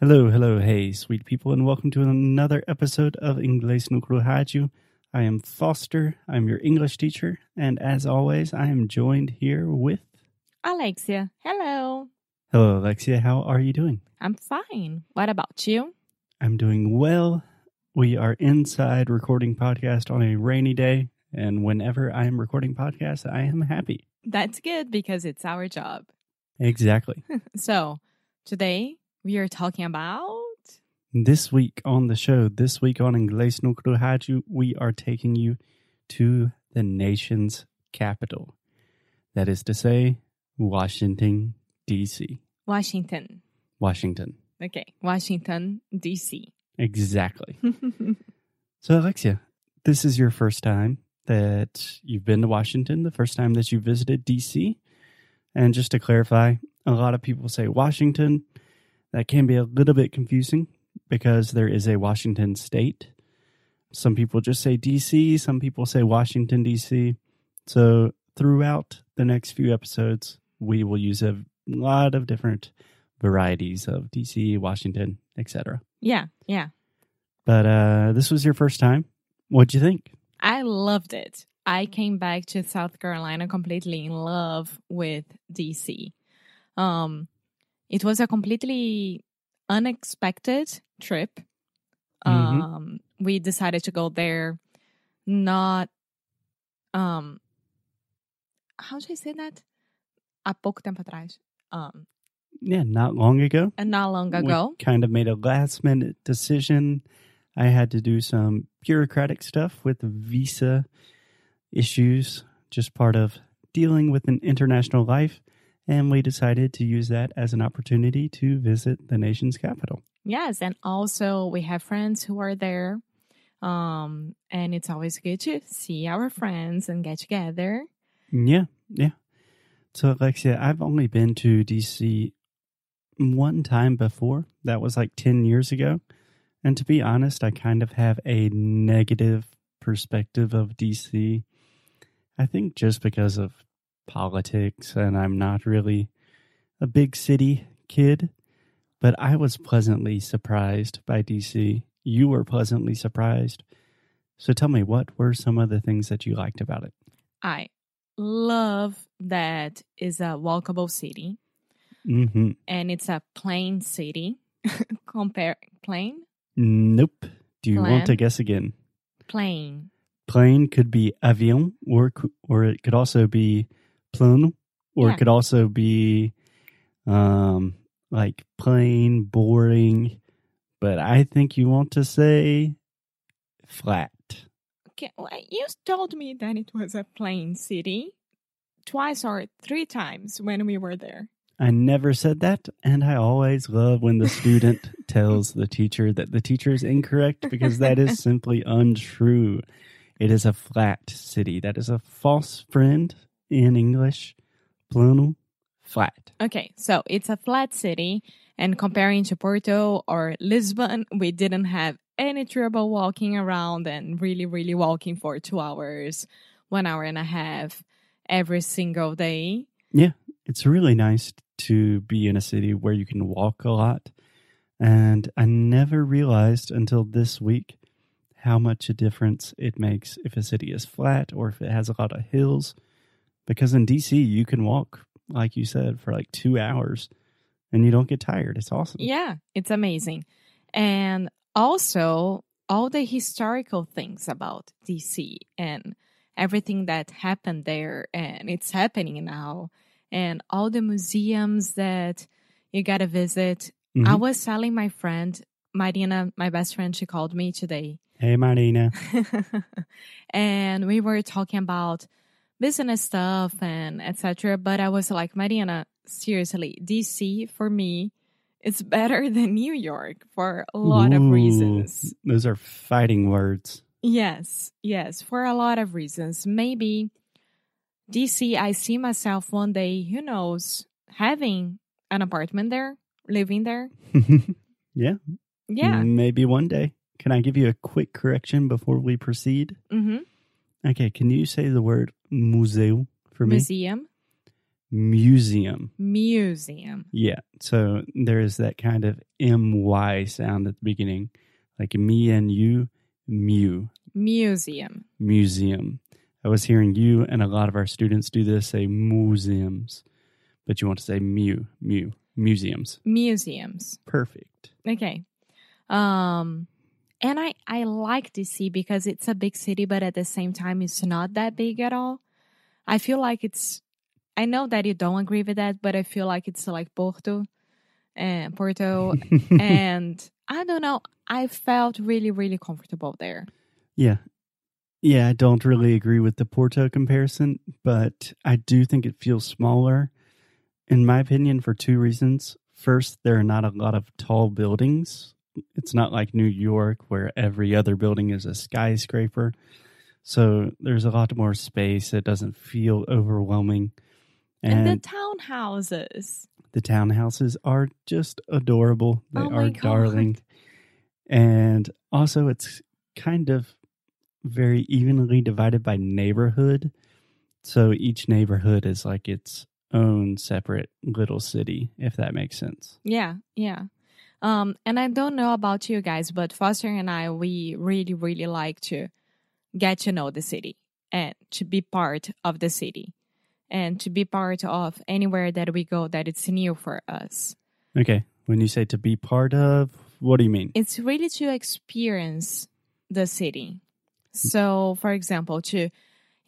Hello, hello, hey, sweet people, and welcome to another episode of Inglês no Rádio. I am Foster, I'm your English teacher, and as always, I am joined here with. Alexia, hello. Hello, Alexia, how are you doing? I'm fine. What about you? I'm doing well. We are inside recording podcast on a rainy day, and whenever I am recording podcast, I am happy. That's good because it's our job. Exactly. So, today we are talking about This week on the show, this week on Inglês no Rádio, we are taking you to the nation's capital. That is to say, Washington, D.C. Washington. Washington. Okay, Washington, D.C. Exactly. So, Alexia, this is your first time that you've been to Washington, the first time that you visited D.C. And just to clarify, a lot of people say Washington. That can be a little bit confusing because there is a Washington state. Some people just say D.C., some people say Washington, D.C. So, throughout the next few episodes, we will use a lot of different varieties of D.C., Washington, etc. yeah, yeah. But uh, this was your first time. What'd you think? I loved it. I came back to South Carolina completely in love with DC. Um, it was a completely unexpected trip. Mhm. Um, we decided to go there, not um, how should I say that? Há pouco tempo atrás. Um, Yeah, not long ago. and not long we ago. kind of made a last minute decision. I had to do some bureaucratic stuff with visa issues, just part of dealing with an international life. And we decided to use that as an opportunity to visit the nation's capital. Yes, and also we have friends who are there. Um, and it's always good to see our friends and get together. Yeah, yeah. So, Alexia, I've only been to DC one time before. That was like 10 years ago. And to be honest, I kind of have a negative perspective of DC. I think just because of politics, and I'm not really a big city kid, but I was pleasantly surprised by DC. You were pleasantly surprised. So tell me, what were some of the things that you liked about it? I love that it's a walkable city Mm-hmm. and it's a plain city. Compare plain, Nope. Do you want to guess again? plain. Plane could be avion, or or it could also be plane, or Yeah. it could also be um like plain, boring. But I think you want to say flat. Okay, well, you told me that it was a plain city twice or three times when we were there. I never said that, and I always love when the student tells the teacher that the teacher is incorrect because that is simply untrue. It is a flat city. That is a false friend in English. Plano, flat. Okay, so it's a flat city, and comparing to Porto or Lisbon, we didn't have any trouble walking around and really, really walking for two hours, one hour and a half every single day. Yeah, it's really nice to be in a city where you can walk a lot. And I never realized until this week how much a difference it makes if a city is flat or if it has a lot of hills. Because in DC, you can walk, like you said, for like two hours and you don't get tired. It's awesome. Yeah, it's amazing. And also, all the historical things about DC and everything that happened there and it's happening now, and all the museums that you got to visit. I Mhm. was telling my friend, Marina, my best friend, she called me today. Hey, Marina. and we were talking about business stuff and etc. But I was like, Mariana, seriously, DC for me is better than New York for a lot of reasons. Those are fighting words. Yes, yes, for a lot of reasons. Maybe DC, I see myself one day, who knows, having an apartment there, living there. yeah. Yeah. Maybe one day. Can I give you a quick correction before we proceed? hmm Okay. Can you say the word museu for me? Museum. museum. Museum. Yeah. So there is that kind of my sound at the beginning, like me and you, mu, Museum. museum. I was hearing you and a lot of our students do this, say museums, but you want to say mu, mu, museums. Museums. Perfect. Okay. Um and I I like DC because it's a big city but at the same time it's not that big at all. I feel like it's I know that you don't agree with that, but I feel like it's like Porto and Porto and I don't know, I felt really really comfortable there. yeah. Yeah, I don't really agree with the Porto comparison, but I do think it feels smaller, in my opinion, for two reasons. First, there are not a lot of tall buildings. It's not like New York, where every other building is a skyscraper. So there's a lot more space. It doesn't feel overwhelming. And, And, the townhouses. the townhouses are just adorable. They Oh are God. darling. And also, it's kind of very evenly divided by neighborhood. So each neighborhood is like its own separate little city, if that makes sense. Yeah, yeah. Um, and I don't know about you guys, but Foster and I, we really, really like to get to know the city and to be part of the city and to be part of anywhere that we go that it's new for us. Okay. When you say to be part of, what do you mean? It's really to experience the city. So, for example, to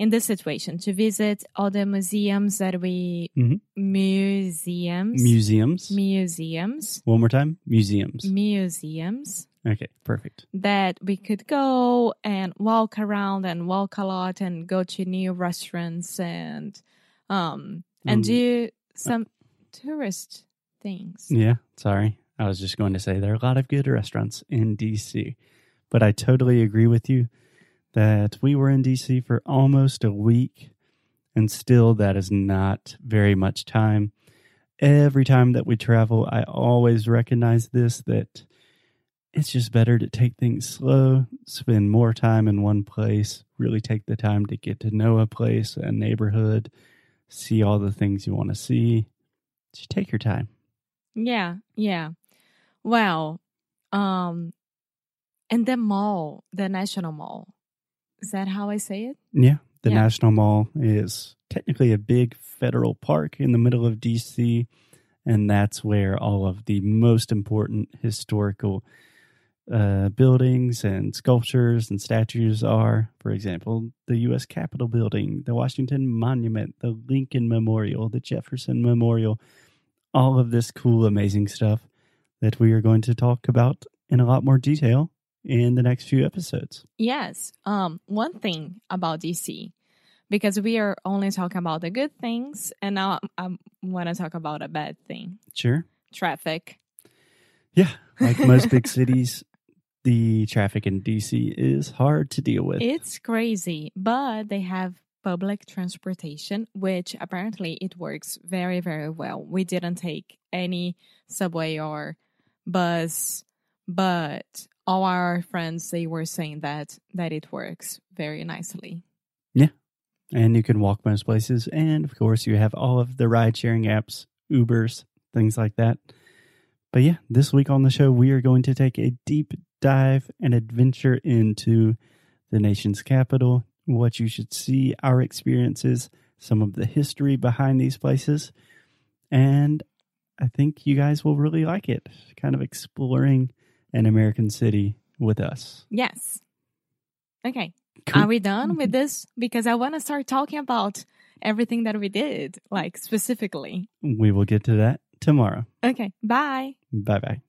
in this situation, to visit all the museums that we Mhm. museums Museums. museums One more time. Museums. museums Okay. Perfect. that we could go and walk around and walk a lot and go to new restaurants and um and Um, do some tourist things. Yeah, sorry. I was just going to say there are a lot of good restaurants in DC. But I totally agree with you that we were in DC for almost a week, and still that is not very much time. Every time that we travel, I always recognize this that it's just better to take things slow, spend more time in one place, really take the time to get to know a place, a neighborhood, see all the things you want to see. Just take your time. Yeah, yeah. Well, um and the mall, the National Mall. Is that how I say it? Yeah, the Yeah. National Mall is technically a big federal park in the middle of DC, and that's where all of the most important historical uh, buildings and sculptures and statues are. For example, the U.S. Capitol building, the Washington Monument, the Lincoln Memorial, the Jefferson Memorial, all of this cool, amazing stuff that we are going to talk about in a lot more detail in the next few episodes. Yes. Um one thing about DC because we are only talking about the good things and now I want to talk about a bad thing. Sure. Traffic. Yeah, like most big cities, the traffic in DC is hard to deal with. It's crazy, but they have public transportation, which apparently it works very, very well. We didn't take any subway or bus, but all our friends they were saying that that it works very nicely. Yeah. And you can walk most places. And of course, you have all of the ride sharing apps, Ubers, things like that. But yeah, this week on the show, we are going to take a deep dive and adventure into the nation's capital, what you should see, our experiences, some of the history behind these places. And I think you guys will really like it, kind of exploring an American city with us. Yes. Okay. Cool. Are we done with mm-hmm. this? Because I want to start talking about everything that we did, like specifically. We will get to that tomorrow. Okay. Bye. Bye bye.